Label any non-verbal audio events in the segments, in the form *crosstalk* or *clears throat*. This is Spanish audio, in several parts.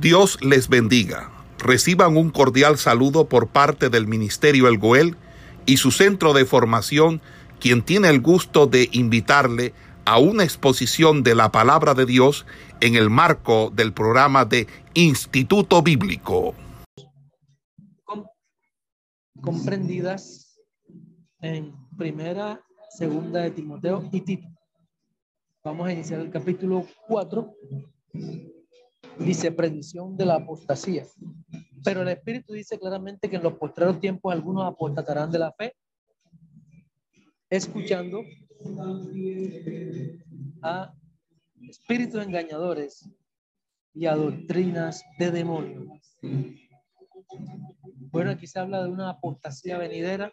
Dios les bendiga. Reciban un cordial saludo por parte del Ministerio El Goel y su centro de formación, quien tiene el gusto de invitarle a una exposición de la palabra de Dios en el marco del programa de Instituto Bíblico. Comprendidas en primera, segunda de Timoteo y Tito. Vamos a iniciar el capítulo 4 dice predicción de la apostasía. Pero el Espíritu dice claramente que en los postreros tiempos algunos apostatarán de la fe, escuchando a espíritus engañadores y a doctrinas de demonios. Bueno, aquí se habla de una apostasía venidera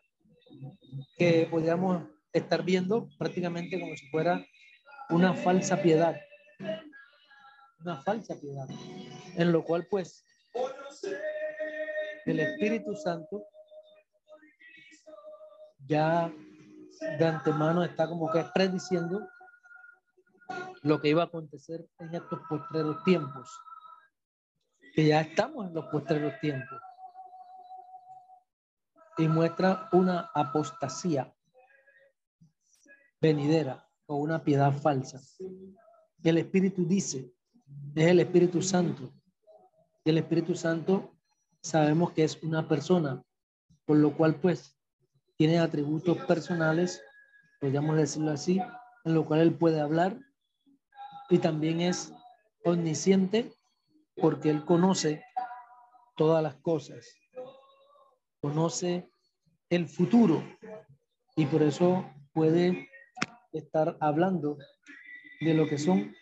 que podríamos estar viendo prácticamente como si fuera una falsa piedad una falsa piedad, en lo cual pues el Espíritu Santo ya de antemano está como que prediciendo lo que iba a acontecer en estos postreros tiempos, que ya estamos en los postreros tiempos, y muestra una apostasía venidera o una piedad falsa. El Espíritu dice es el Espíritu Santo. Y el Espíritu Santo sabemos que es una persona, por lo cual pues tiene atributos personales, podríamos decirlo así, en lo cual él puede hablar y también es omnisciente porque él conoce todas las cosas, conoce el futuro y por eso puede estar hablando de lo que son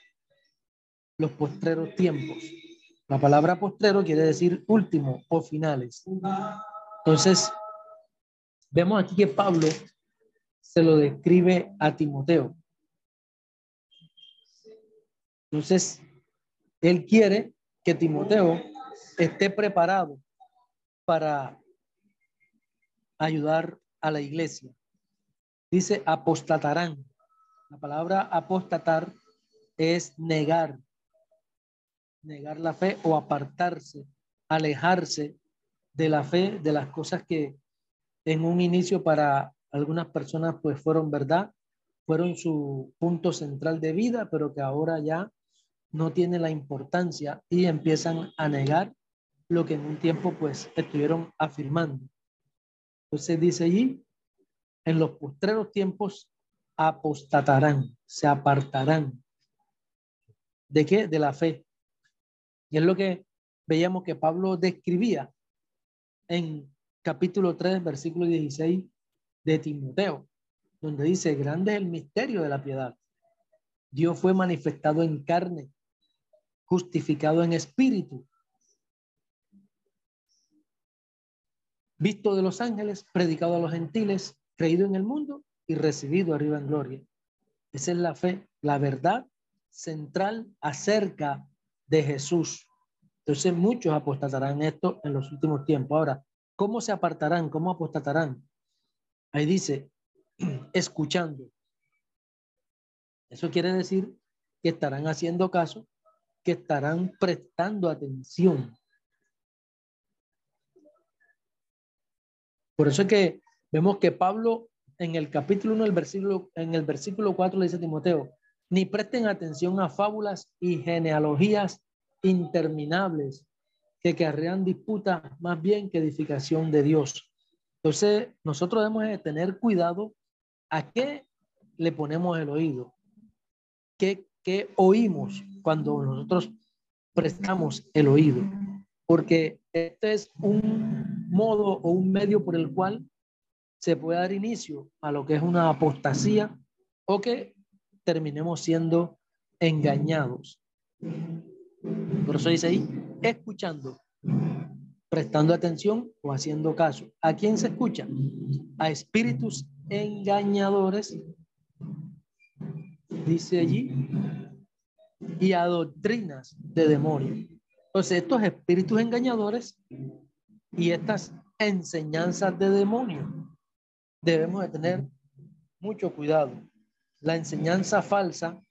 los postreros tiempos. La palabra postrero quiere decir último o finales. Entonces, vemos aquí que Pablo se lo describe a Timoteo. Entonces, él quiere que Timoteo esté preparado para ayudar a la iglesia. Dice apostatarán. La palabra apostatar es negar, negar la fe o apartarse, alejarse de la fe, de las cosas que en un inicio para algunas personas pues fueron verdad, fueron su punto central de vida, pero que ahora ya no tiene la importancia y empiezan a negar lo que en un tiempo pues estuvieron afirmando. Entonces dice allí, en los postreros tiempos apostatarán, se apartarán. ¿De qué? De la fe. Y es lo que veíamos que Pablo describía en capítulo 3, versículo 16 de Timoteo, donde dice, grande es el misterio de la piedad. Dios fue manifestado en carne, justificado en espíritu, visto de los ángeles, predicado a los gentiles, creído en el mundo y recibido arriba en gloria. Esa es la fe, la verdad central acerca de Jesús. Entonces muchos apostatarán esto en los últimos tiempos. Ahora, ¿cómo se apartarán? ¿Cómo apostatarán? Ahí dice, *clears throat* escuchando. Eso quiere decir que estarán haciendo caso, que estarán prestando atención. Por eso es que vemos que Pablo en el capítulo 1, el versículo, en el versículo 4 le dice a Timoteo, ni presten atención a fábulas y genealogías interminables que querrían disputas más bien que edificación de Dios. Entonces, nosotros debemos de tener cuidado a qué le ponemos el oído, qué, qué oímos cuando nosotros prestamos el oído, porque este es un modo o un medio por el cual se puede dar inicio a lo que es una apostasía o que terminemos siendo engañados. Por eso dice ahí, escuchando, prestando atención o haciendo caso. ¿A quién se escucha? A espíritus engañadores, dice allí, y a doctrinas de demonios. Entonces, estos espíritus engañadores y estas enseñanzas de demonios debemos de tener mucho cuidado la enseñanza falsa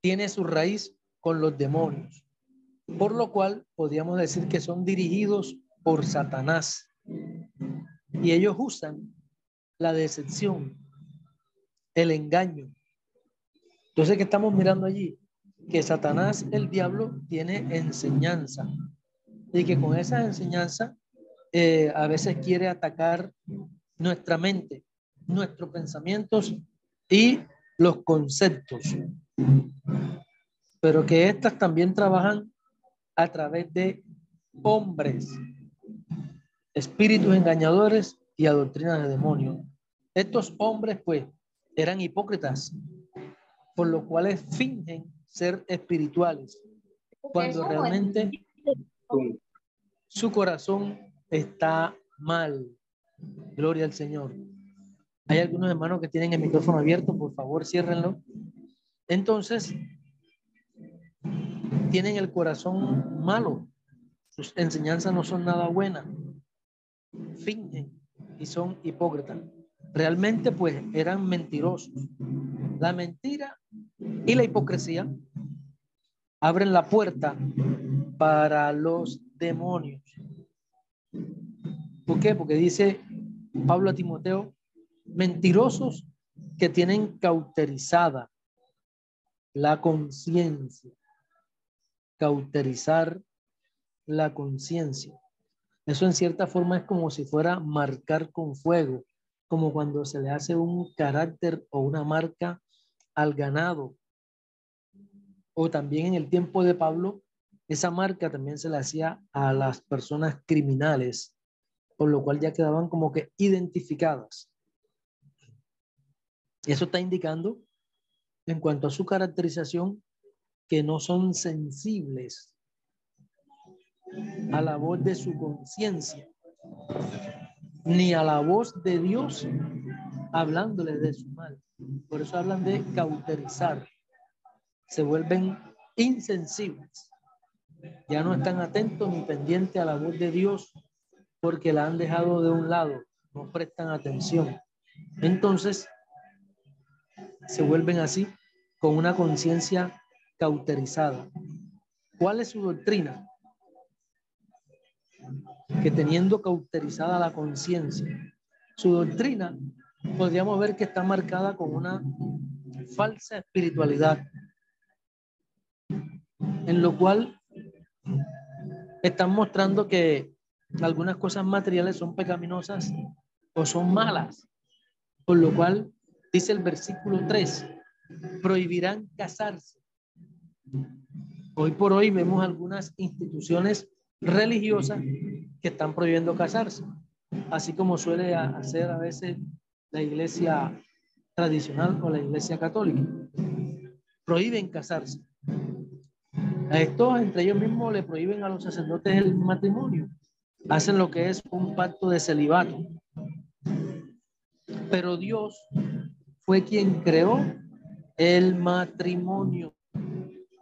tiene su raíz con los demonios. Por lo cual podríamos decir que son dirigidos por Satanás. Y ellos usan la decepción, el engaño. Entonces, ¿qué estamos mirando allí? Que Satanás, el diablo, tiene enseñanza. Y que con esa enseñanza eh, a veces quiere atacar nuestra mente, nuestros pensamientos y los conceptos. Pero que estas también trabajan a través de hombres, espíritus engañadores y a doctrinas de demonios. Estos hombres, pues, eran hipócritas, por lo cuales fingen ser espirituales, cuando realmente su corazón está mal. Gloria al Señor. Hay algunos hermanos que tienen el micrófono abierto, por favor, ciérrenlo. Entonces, tienen el corazón malo. Sus enseñanzas no son nada buenas. Fingen y son hipócritas. Realmente, pues, eran mentirosos. La mentira y la hipocresía abren la puerta para los demonios. ¿Por qué? Porque dice Pablo a Timoteo, mentirosos que tienen cauterizada la conciencia. Cauterizar la conciencia. Eso en cierta forma es como si fuera marcar con fuego, como cuando se le hace un carácter o una marca al ganado. O también en el tiempo de Pablo, esa marca también se le hacía a las personas criminales, por lo cual ya quedaban como que identificadas. Eso está indicando, en cuanto a su caracterización, que no son sensibles a la voz de su conciencia, ni a la voz de Dios hablándoles de su mal. Por eso hablan de cauterizar. Se vuelven insensibles. Ya no están atentos ni pendientes a la voz de Dios porque la han dejado de un lado, no prestan atención. Entonces, se vuelven así con una conciencia cauterizada. ¿Cuál es su doctrina? Que teniendo cauterizada la conciencia, su doctrina podríamos ver que está marcada con una falsa espiritualidad, en lo cual están mostrando que algunas cosas materiales son pecaminosas o son malas, por lo cual dice el versículo 3, prohibirán casarse. Hoy por hoy vemos algunas instituciones religiosas que están prohibiendo casarse, así como suele hacer a veces la iglesia tradicional o la iglesia católica. Prohíben casarse. A estos, entre ellos mismos, le prohíben a los sacerdotes el matrimonio. Hacen lo que es un pacto de celibato. Pero Dios fue quien creó el matrimonio,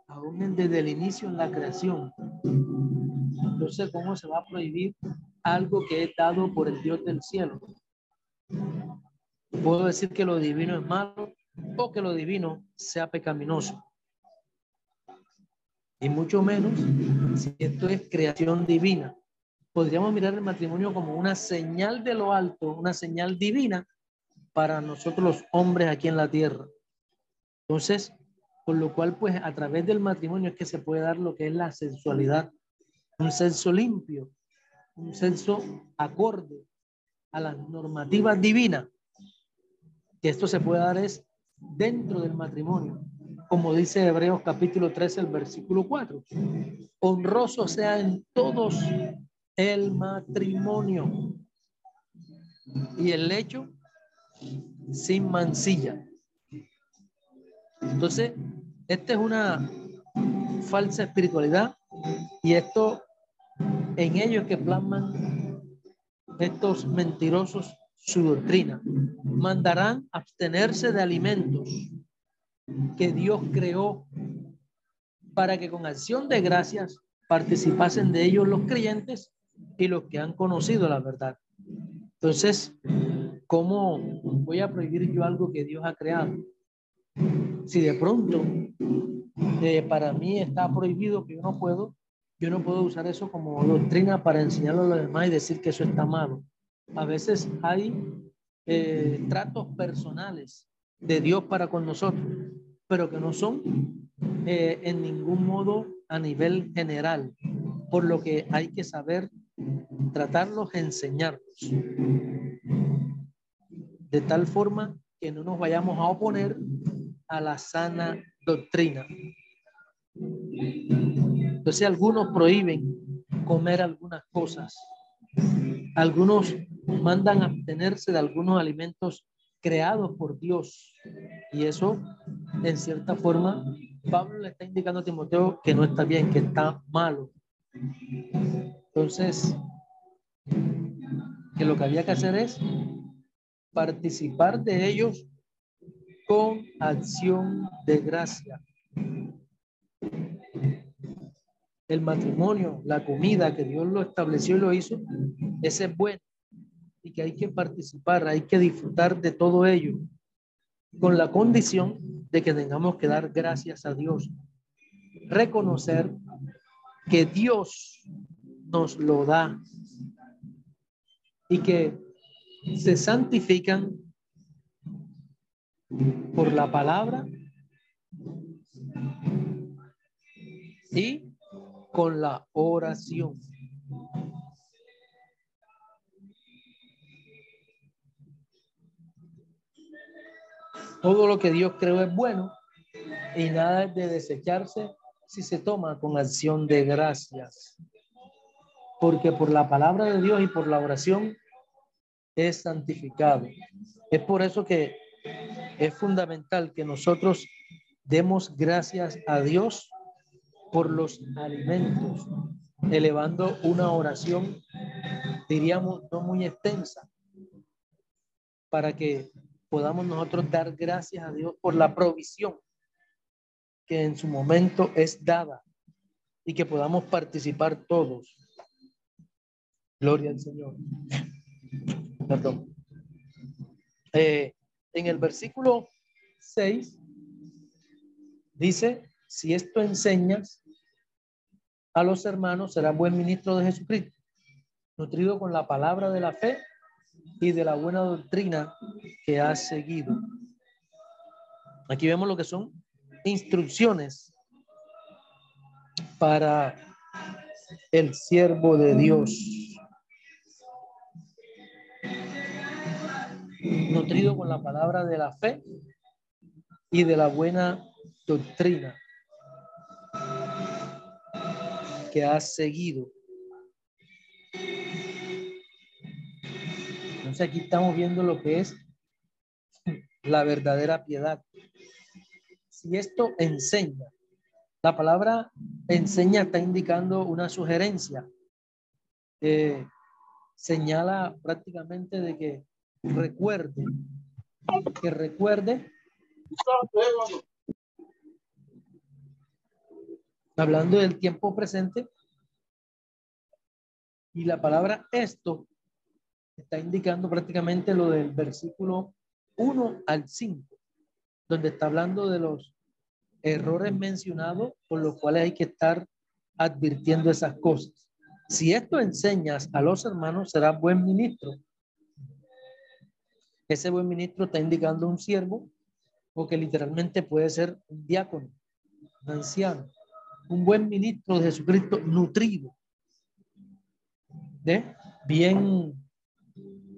aún desde el inicio en la creación. Entonces, ¿cómo se va a prohibir algo que es dado por el Dios del cielo? Puedo decir que lo divino es malo o que lo divino sea pecaminoso. Y mucho menos si esto es creación divina. Podríamos mirar el matrimonio como una señal de lo alto, una señal divina para nosotros los hombres aquí en la tierra. Entonces, por lo cual, pues a través del matrimonio es que se puede dar lo que es la sensualidad, un sexo limpio, un sexo acorde a las normativas divinas. Que esto se puede dar es dentro del matrimonio, como dice Hebreos capítulo 13, el versículo 4. Honroso sea en todos el matrimonio y el lecho sin mancilla. Entonces, esta es una falsa espiritualidad y esto en ellos que plasman estos mentirosos su doctrina. Mandarán abstenerse de alimentos que Dios creó para que con acción de gracias participasen de ellos los creyentes y los que han conocido la verdad. Entonces, ¿Cómo voy a prohibir yo algo que Dios ha creado? Si de pronto para mí está prohibido que yo no puedo yo no puedo usar eso como doctrina para enseñarlo a los demás y decir que eso está malo. A veces hay eh, tratos personales de Dios para con nosotros, pero que no son eh, en ningún modo a nivel general, por lo que hay que saber tratarlos, enseñarlos, de tal forma que no nos vayamos a oponer a la sana doctrina. Entonces algunos prohíben comer algunas cosas. Algunos mandan abstenerse de algunos alimentos creados por Dios. Y eso, en cierta forma, Pablo le está indicando a Timoteo que no está bien, que está malo. Entonces, que lo que había que hacer es participar de ellos con acción de gracia. El matrimonio, la comida que Dios lo estableció y lo hizo, ese es bueno y que hay que participar, hay que disfrutar de todo ello, con la condición de que tengamos que dar gracias a Dios, reconocer que Dios nos lo da y que se santifican por la palabra y con la oración. Todo lo que Dios creó es bueno y nada es de desecharse si se toma con acción de gracias. Porque por la palabra de Dios y por la oración es santificado. Es por eso que es fundamental que nosotros demos gracias a Dios por los alimentos, elevando una oración, diríamos, no muy extensa, para que podamos nosotros dar gracias a Dios por la provisión que en su momento es dada y que podamos participar todos. Gloria al Señor. Perdón. Eh, en el versículo 6 dice, si esto enseñas a los hermanos, será buen ministro de Jesucristo, nutrido con la palabra de la fe y de la buena doctrina que has seguido. Aquí vemos lo que son instrucciones para el siervo de Dios. Nutrido con la palabra de la fe y de la buena doctrina que has seguido. Entonces aquí estamos viendo lo que es la verdadera piedad. Si esto enseña, la palabra enseña está indicando una sugerencia. señala prácticamente de que recuerde, que recuerde, hablando del tiempo presente, y la palabra esto está indicando prácticamente lo del versículo 1 al 5, donde está hablando de los errores mencionados por los cuales hay que estar advirtiendo esas cosas. Si esto enseñas a los hermanos, será buen ministro. Ese buen ministro está indicando un siervo o que literalmente puede ser un diácono, un anciano, un buen ministro de Jesucristo nutrido, ¿de? bien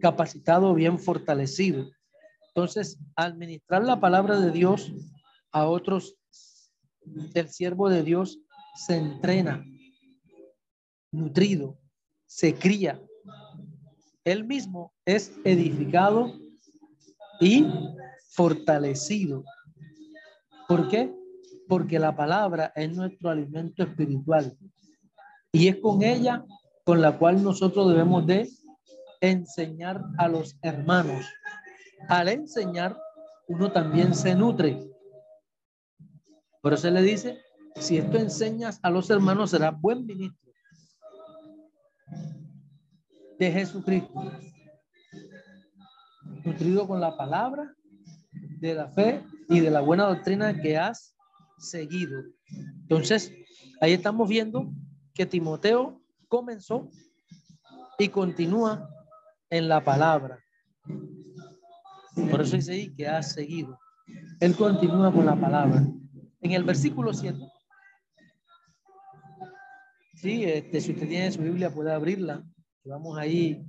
capacitado, bien fortalecido. Entonces, administrar la palabra de Dios a otros, el siervo de Dios se entrena, nutrido, se cría. Él mismo es edificado y fortalecido. ¿Por qué? Porque la palabra es nuestro alimento espiritual y es con ella con la cual nosotros debemos de enseñar a los hermanos. Al enseñar, uno también se nutre. Por eso le dice, si esto enseñas a los hermanos, será buen ministro de Jesucristo. Nutrido con la palabra de la fe y de la buena doctrina que has seguido. Entonces, ahí estamos viendo que Timoteo comenzó y continúa en la palabra. Por eso dice ahí que ha seguido. Él continúa con la palabra. En el versículo 7. Sí, este, si usted tiene su Biblia puede abrirla. Vamos ahí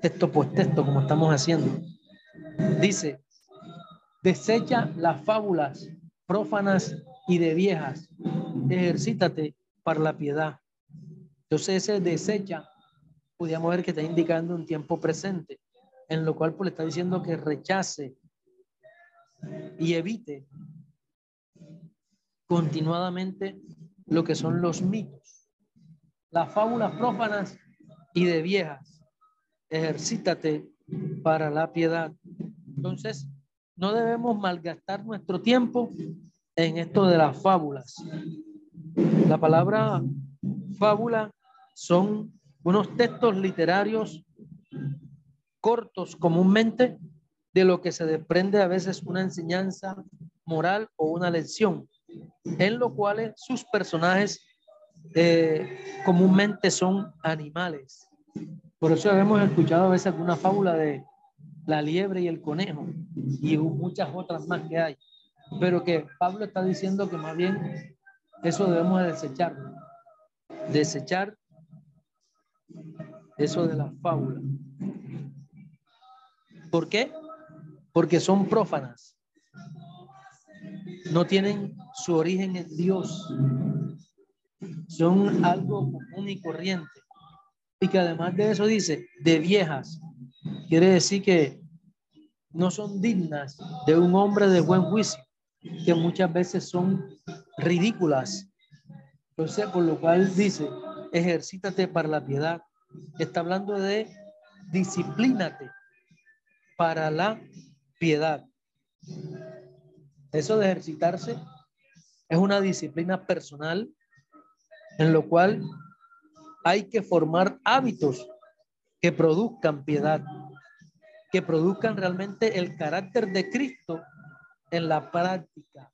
texto por texto como estamos haciendo. Dice, desecha las fábulas prófanas y de viejas. Ejercítate para la piedad. Entonces ese desecha, podríamos ver que está indicando un tiempo presente, en lo cual pues, le está diciendo que rechace y evite continuadamente lo que son los mitos, las fábulas prófanas y de viejas. Ejercítate para la piedad. Entonces, no debemos malgastar nuestro tiempo en esto de las fábulas. La palabra fábula son unos textos literarios cortos comúnmente de lo que se desprende a veces una enseñanza moral o una lección, en lo cual sus personajes eh, comúnmente son animales. Por eso hemos escuchado a veces alguna fábula de la liebre y el conejo y muchas otras más que hay. Pero que Pablo está diciendo que más bien eso debemos desechar. Desechar eso de la fábula. ¿Por qué? Porque son prófanas. No tienen su origen en Dios. Son algo común y corriente. Y que además de eso dice, de viejas. Quiere decir que no son dignas de un hombre de buen juicio, que muchas veces son ridículas. Entonces, por lo cual dice, ejercítate para la piedad. Está hablando de disciplínate para la piedad. Eso de ejercitarse es una disciplina personal en lo cual hay que formar hábitos que produzcan piedad que produzcan realmente el carácter de Cristo en la práctica.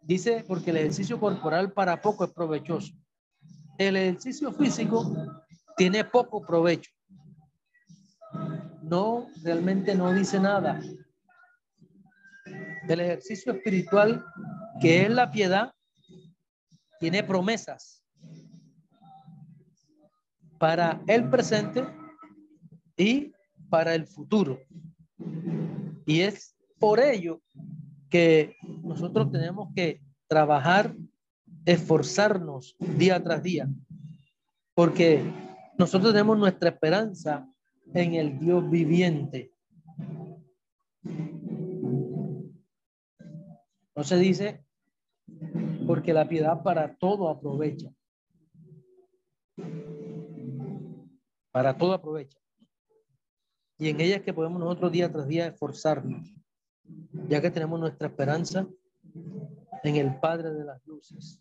Dice, porque el ejercicio corporal para poco es provechoso. El ejercicio físico tiene poco provecho. No, realmente no dice nada. El ejercicio espiritual, que es la piedad, tiene promesas para el presente y para el futuro. Y es por ello que nosotros tenemos que trabajar, esforzarnos día tras día, porque nosotros tenemos nuestra esperanza en el Dios viviente. No se dice porque la piedad para todo aprovecha. Para todo aprovecha. Y en ella es que podemos nosotros día tras día esforzarnos, ya que tenemos nuestra esperanza en el Padre de las Luces.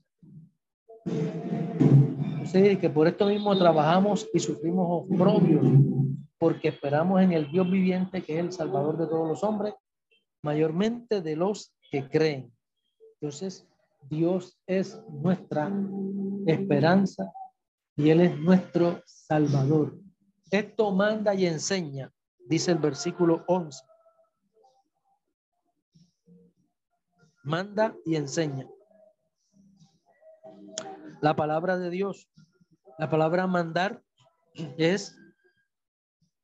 Entonces, que por esto mismo trabajamos y sufrimos oprobios, porque esperamos en el Dios viviente, que es el Salvador de todos los hombres, mayormente de los que creen. Entonces, Dios es nuestra esperanza y Él es nuestro Salvador. Esto manda y enseña dice el versículo 11. Manda y enseña. La palabra de Dios, la palabra mandar es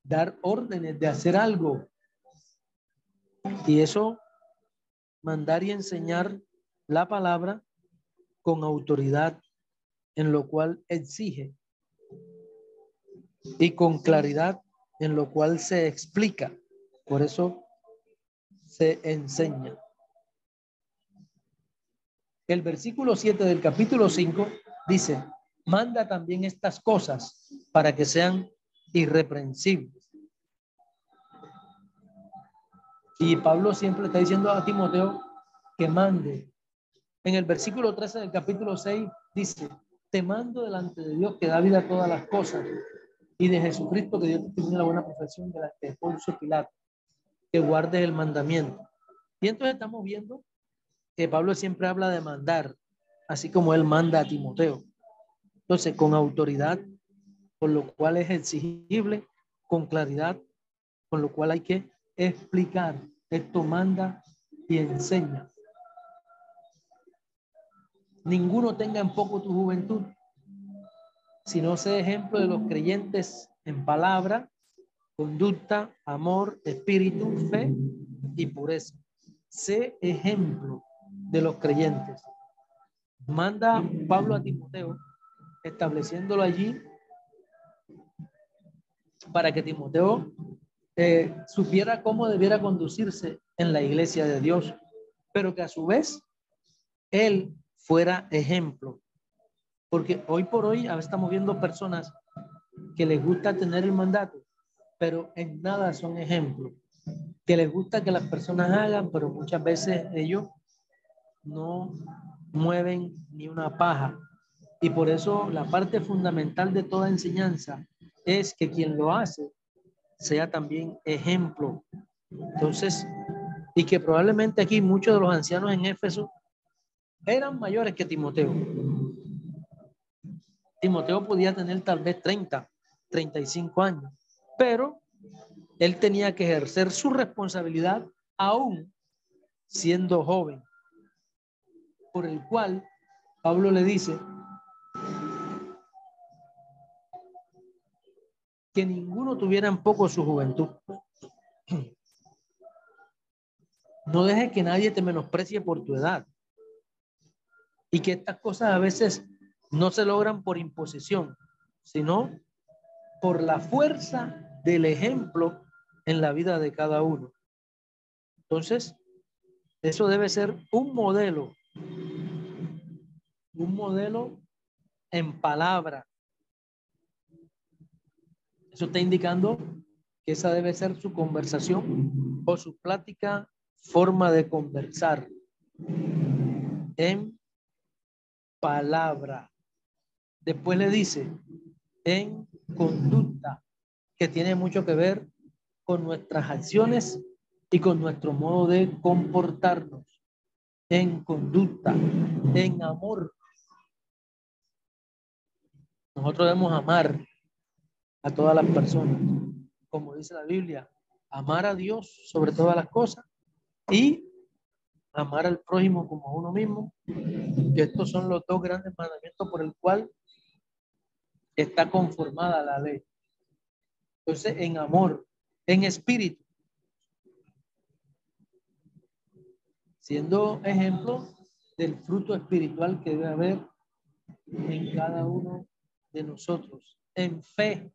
dar órdenes de hacer algo. Y eso, mandar y enseñar la palabra con autoridad, en lo cual exige y con claridad en lo cual se explica. Por eso se enseña. El versículo 7 del capítulo 5 dice, manda también estas cosas para que sean irreprensibles. Y Pablo siempre está diciendo a Timoteo que mande. En el versículo 13 del capítulo 6 dice, te mando delante de Dios que da vida a todas las cosas y de Jesucristo, que Dios tiene la buena profesión de la que Poncio Pilato, que guarde el mandamiento. Y entonces estamos viendo que Pablo siempre habla de mandar, así como él manda a Timoteo. Entonces, con autoridad, por lo cual es exigible, con claridad, con lo cual hay que explicar. Esto manda y enseña. Ninguno tenga en poco tu juventud, sino sea ejemplo de los creyentes en palabra, conducta, amor, espíritu, fe y pureza. Sé ejemplo de los creyentes. Manda Pablo a Timoteo, estableciéndolo allí para que Timoteo eh, supiera cómo debiera conducirse en la iglesia de Dios, pero que a su vez él fuera ejemplo. Porque hoy por hoy estamos viendo personas que les gusta tener el mandato, pero en nada son ejemplos. Que les gusta que las personas hagan, pero muchas veces ellos no mueven ni una paja. Y por eso la parte fundamental de toda enseñanza es que quien lo hace sea también ejemplo. Entonces, y que probablemente aquí muchos de los ancianos en Éfeso eran mayores que Timoteo. Timoteo podía tener tal vez 30, 35 años, pero él tenía que ejercer su responsabilidad aún siendo joven, por el cual Pablo le dice, que ninguno tuviera en poco su juventud. *clears throat* No dejes que nadie te menosprecie por tu edad. Y que estas cosas a veces no se logran por imposición, sino por la fuerza del ejemplo en la vida de cada uno. Entonces, eso debe ser un modelo, un modelo en palabra, eso está indicando que esa debe ser su conversación o su plática, forma de conversar en palabra. Después le dice en conducta, que tiene mucho que ver con nuestras acciones y con nuestro modo de comportarnos. En conducta, en amor. Nosotros debemos amar a todas las personas. Como dice la Biblia, amar a Dios sobre todas las cosas y amar al prójimo como a uno mismo, que estos son los dos grandes mandamientos por el cual está conformada la ley. Entonces, en amor, en espíritu, siendo ejemplo del fruto espiritual que debe haber en cada uno de nosotros, en fe,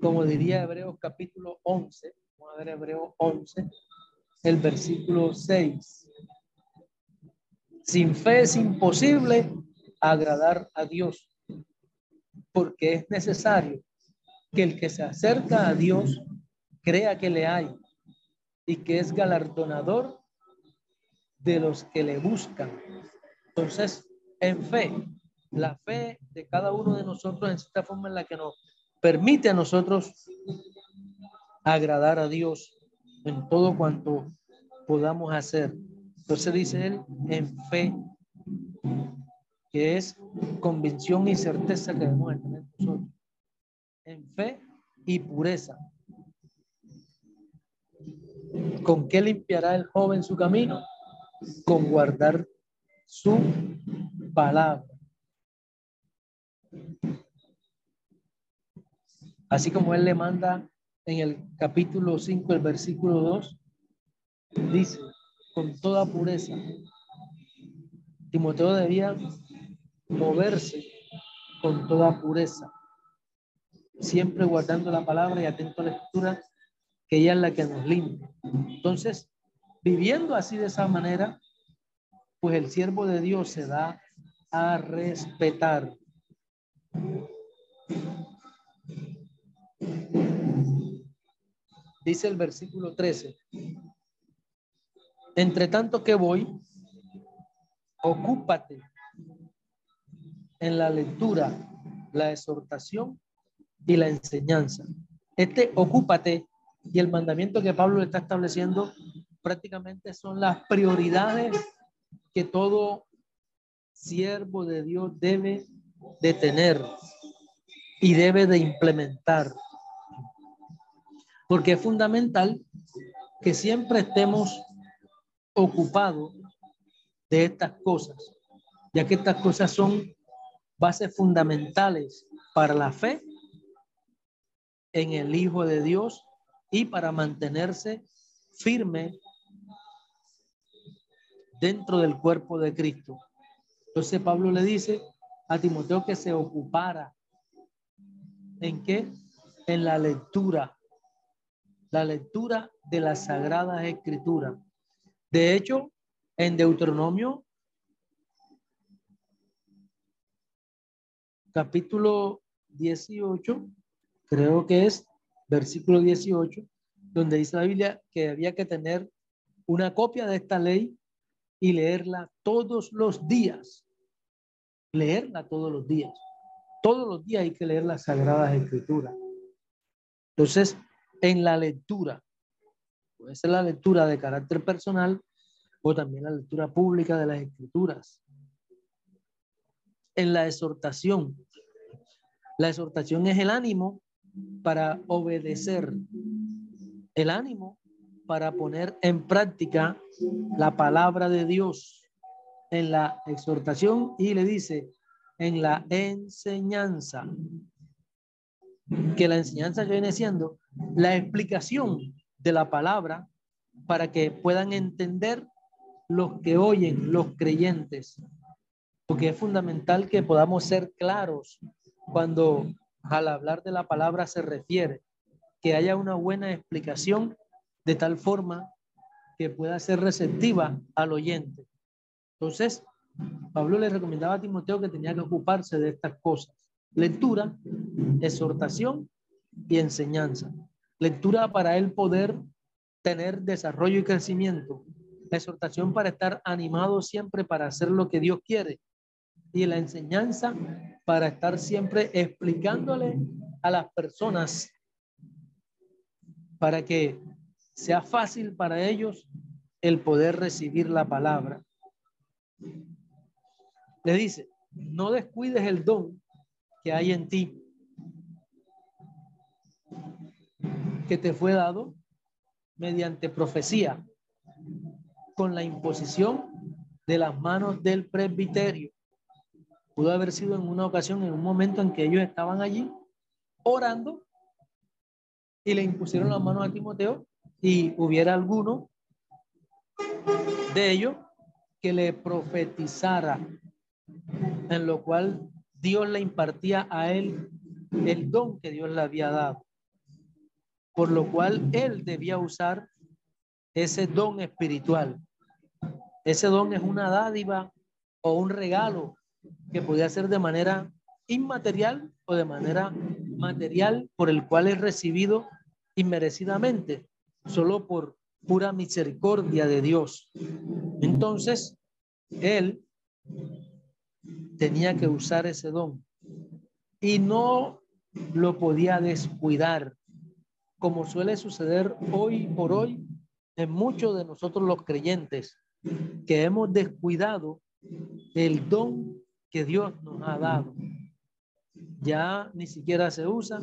como diría Hebreos capítulo 11, vamos a ver Hebreos 11, el versículo 6. Sin fe es imposible agradar a Dios, porque es necesario que el que se acerca a Dios crea que le hay y que es galardonador de los que le buscan. Entonces, en fe, la fe de cada uno de nosotros en esta forma en la que nos permite a nosotros agradar a Dios en todo cuanto podamos hacer. Entonces dice él, en fe, que es convicción y certeza que debemos tener nosotros. En fe y pureza. ¿Con qué limpiará el joven su camino? Con guardar su palabra. Así como él le manda en el capítulo 5, el versículo 2, dice, con toda pureza, Timoteo debía moverse con toda pureza, siempre guardando la palabra y atento a la escritura, que ella es la que nos limpia. Entonces, viviendo así de esa manera, pues el siervo de Dios se da a respetar. Dice el versículo 13. Entre tanto que voy, ocúpate en la lectura, la exhortación y la enseñanza. Este ocúpate y el mandamiento que Pablo está estableciendo prácticamente son las prioridades que todo siervo de Dios debe de tener y debe de implementar. Porque es fundamental que siempre estemos ocupados de estas cosas, ya que estas cosas son bases fundamentales para la fe en el Hijo de Dios y para mantenerse firme dentro del cuerpo de Cristo. Entonces Pablo le dice a Timoteo que se ocupara en qué? En la lectura, la lectura de las sagradas escrituras. De hecho, en Deuteronomio capítulo 18, creo que es versículo 18, donde dice la Biblia que había que tener una copia de esta ley y leerla todos los días. Leerla todos los días. Todos los días hay que leer las sagradas escrituras. Entonces, en la lectura, puede ser la lectura de carácter personal o también la lectura pública de las escrituras. En la exhortación, la exhortación es el ánimo para obedecer, el ánimo para poner en práctica la palabra de Dios en la exhortación y le dice en la enseñanza, que la enseñanza viene siendo la explicación de la palabra para que puedan entender los que oyen, los creyentes, porque es fundamental que podamos ser claros cuando al hablar de la palabra se refiere, que haya una buena explicación de tal forma que pueda ser receptiva al oyente. Entonces, Pablo le recomendaba a Timoteo que tenía que ocuparse de estas cosas. Lectura, exhortación y enseñanza. Lectura para él poder tener desarrollo y crecimiento. exhortación para estar animado siempre para hacer lo que Dios quiere. Y la enseñanza para estar siempre explicándole a las personas para que sea fácil para ellos el poder recibir la palabra. Le dice, no descuides el don que hay en ti, que te fue dado mediante profecía, con la imposición de las manos del presbiterio. Pudo haber sido en una ocasión, en un momento en que ellos estaban allí orando y le impusieron las manos a Timoteo y hubiera alguno de ellos que le profetizara en lo cual Dios le impartía a él el don que Dios le había dado, por lo cual él debía usar ese don espiritual. Ese don es una dádiva o un regalo que podía ser de manera inmaterial o de manera material por el cual es recibido inmerecidamente, solo por pura misericordia de Dios. Entonces, él tenía que usar ese don y no lo podía descuidar, como suele suceder hoy por hoy en muchos de nosotros los creyentes, que hemos descuidado el don que Dios nos ha dado. Ya ni siquiera se usa,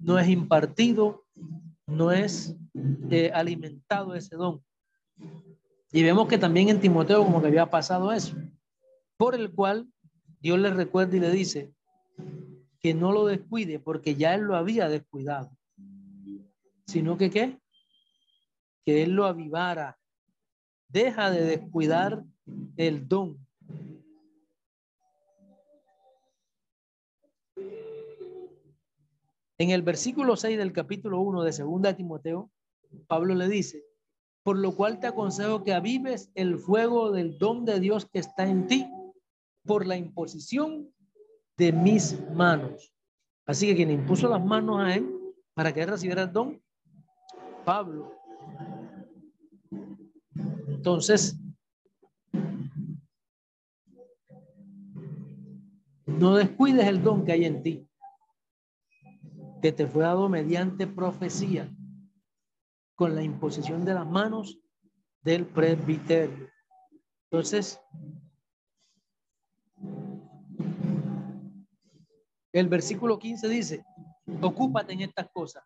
no es impartido, no es eh, alimentado ese don. Y vemos que también en Timoteo como que había pasado eso, por el cual Dios le recuerda y le dice que no lo descuide porque ya él lo había descuidado, sino que qué? Que él lo avivara. Deja de descuidar el don. En el versículo 6 del capítulo 1 de segunda Timoteo, Pablo le dice, por lo cual te aconsejo que avives el fuego del don de Dios que está en ti por la imposición de mis manos. Así que quien impuso las manos a él para que él recibiera el don, Pablo. Entonces, no descuides el don que hay en ti, que te fue dado mediante profecía, con la imposición de las manos del presbiterio. Entonces, El versículo 15 dice, ocúpate en estas cosas.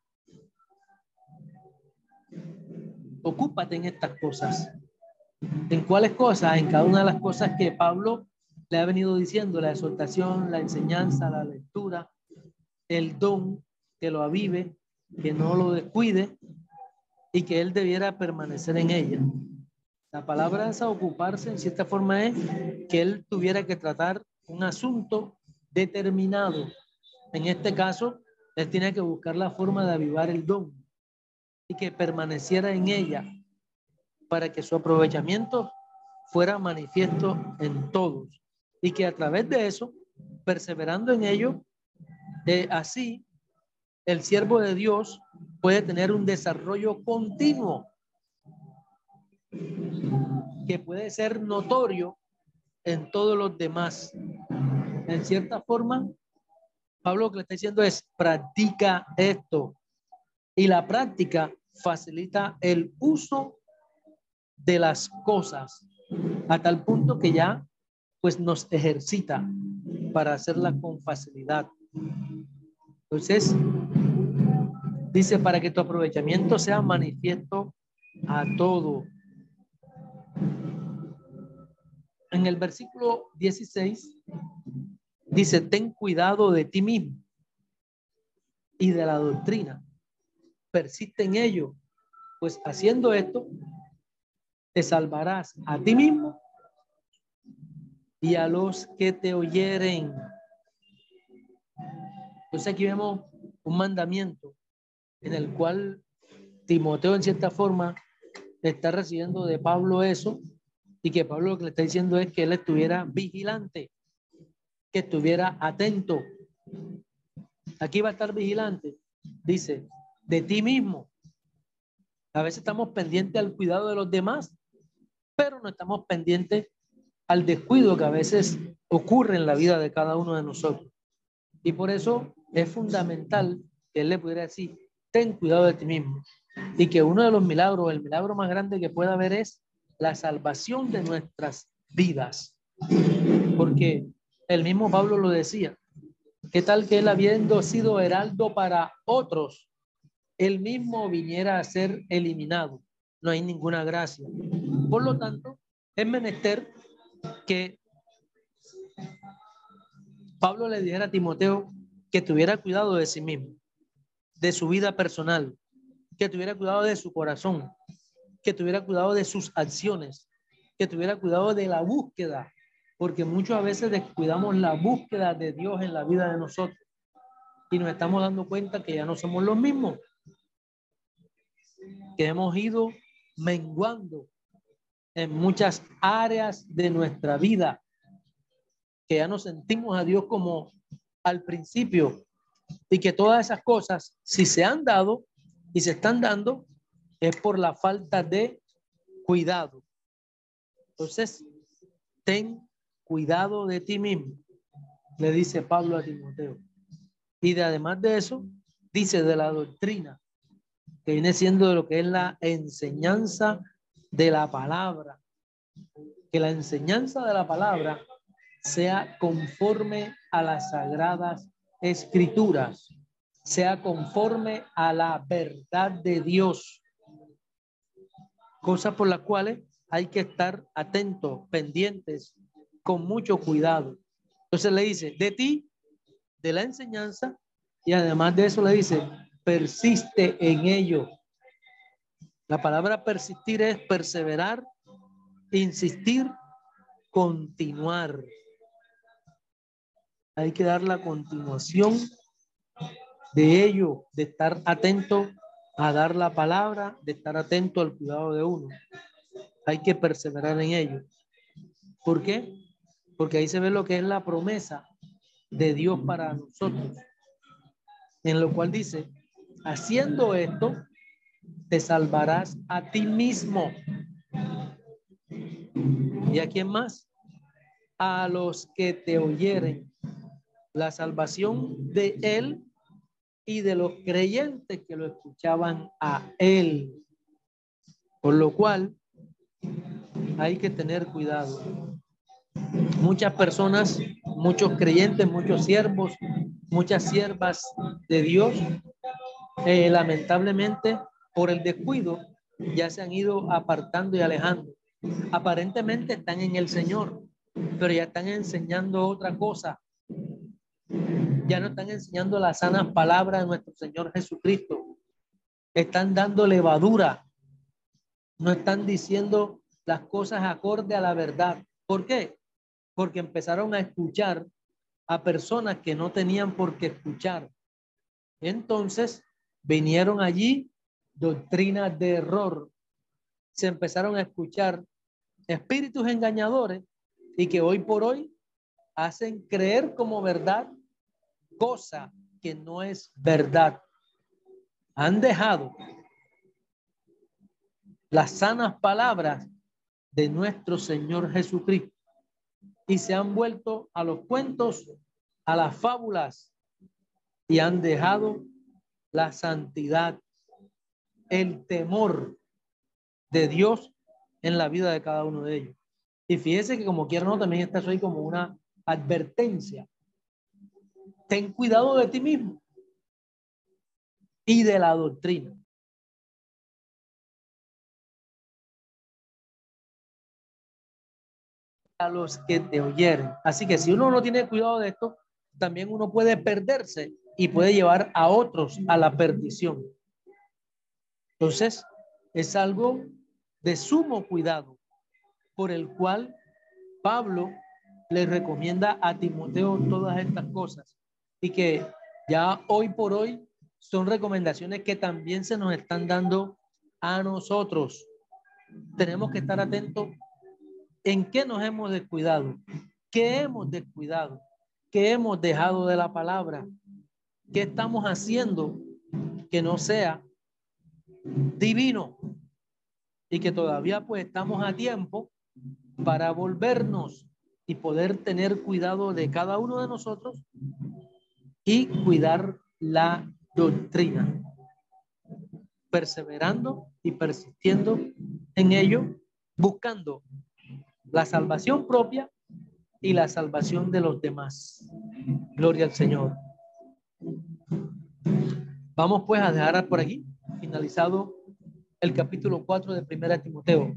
Ocúpate en estas cosas. ¿En cuáles cosas? En cada una de las cosas que Pablo le ha venido diciendo, la exhortación, la enseñanza, la lectura, el don, que lo avive, que no lo descuide y que él debiera permanecer en ella. La palabra esa ocuparse en cierta forma es que él tuviera que tratar un asunto determinado. En este caso, él tiene que buscar la forma de avivar el don y que permaneciera en ella para que su aprovechamiento fuera manifiesto en todos y que a través de eso, perseverando en ello, eh, así el siervo de Dios puede tener un desarrollo continuo que puede ser notorio en todos los demás. En cierta forma, Pablo lo que le está diciendo es, practica esto. Y la práctica facilita el uso de las cosas a tal punto que ya pues nos ejercita para hacerla con facilidad. Entonces, dice para que tu aprovechamiento sea manifiesto a todo. En el versículo 16 dice, ten cuidado de ti mismo y de la doctrina. Persiste en ello, pues haciendo esto, te salvarás a ti mismo y a los que te oyeren. Entonces aquí vemos un mandamiento en el cual Timoteo en cierta forma está recibiendo de Pablo eso y que Pablo lo que le está diciendo es que él estuviera vigilante, que estuviera atento. Aquí va a estar vigilante, dice, de ti mismo. A veces estamos pendientes al cuidado de los demás, pero no estamos pendientes al descuido que a veces ocurre en la vida de cada uno de nosotros. Y por eso es fundamental que él le pudiera decir, ten cuidado de ti mismo. Y que uno de los milagros, el milagro más grande que pueda haber es la salvación de nuestras vidas. Porque el mismo Pablo lo decía. ¿Qué tal que él habiendo sido heraldo para otros, él mismo viniera a ser eliminado? No hay ninguna gracia. Por lo tanto, es menester que Pablo le dijera a Timoteo que tuviera cuidado de sí mismo, de su vida personal, que tuviera cuidado de su corazón, que tuviera cuidado de sus acciones, que tuviera cuidado de la búsqueda, porque muchas veces descuidamos la búsqueda de Dios en la vida de nosotros y nos estamos dando cuenta que ya no somos los mismos, que hemos ido menguando en muchas áreas de nuestra vida, que ya no sentimos a Dios como al principio y que todas esas cosas, si se han dado y se están dando, es por la falta de cuidado. Entonces, ten cuidado de ti mismo, le dice Pablo a Timoteo. Y de, además de eso, dice de la doctrina, que viene siendo de lo que es la enseñanza de la palabra. Que la enseñanza de la palabra sea conforme a las sagradas escrituras, sea conforme a la verdad de Dios cosas por las cuales hay que estar atentos, pendientes, con mucho cuidado. Entonces le dice, de ti, de la enseñanza, y además de eso le dice, persiste en ello. La palabra persistir es perseverar, insistir, continuar. Hay que dar la continuación de ello, de estar atento a dar la palabra, de estar atento al cuidado de uno. Hay que perseverar en ello. ¿Por qué? Porque ahí se ve lo que es la promesa de Dios para nosotros. En lo cual dice, haciendo esto, te salvarás a ti mismo. ¿Y a quién más? A los que te oyeren. La salvación de Él y de los creyentes que lo escuchaban a él. Por lo cual hay que tener cuidado. Muchas personas, muchos creyentes, muchos siervos muchas siervas de Dios, eh, lamentablemente, por el descuido, ya se han ido apartando y alejando. Aparentemente están en el Señor, pero ya están enseñando otra cosa. Ya no están enseñando las sanas palabras de nuestro Señor Jesucristo. Están dando levadura. No están diciendo las cosas acorde a la verdad. ¿Por qué? Porque empezaron a escuchar a personas que no tenían por qué escuchar. Entonces vinieron allí doctrinas de error. Se empezaron a escuchar espíritus engañadores y que hoy por hoy hacen creer como verdad cosa que no es verdad. Han dejado las sanas palabras de nuestro Señor Jesucristo y se han vuelto a los cuentos, a las fábulas y han dejado la santidad, el temor de Dios en la vida de cada uno de ellos. Y fíjese que como quiera no, también está ahí como una advertencia. Ten cuidado de ti mismo y de la doctrina. A los que te oyeren. Así que si uno no tiene cuidado de esto, también uno puede perderse y puede llevar a otros a la perdición. Entonces, es algo de sumo cuidado por el cual Pablo le recomienda a Timoteo todas estas cosas y que ya hoy por hoy son recomendaciones que también se nos están dando a nosotros. Tenemos que estar atentos en qué nos hemos descuidado, qué hemos descuidado, qué hemos dejado de la palabra, qué estamos haciendo que no sea divino y que todavía pues estamos a tiempo para volvernos y poder tener cuidado de cada uno de nosotros y cuidar la doctrina, perseverando y persistiendo en ello, buscando la salvación propia y la salvación de los demás. Gloria al Señor. Vamos pues a dejar por aquí, finalizado el capítulo 4 de Primera Timoteo.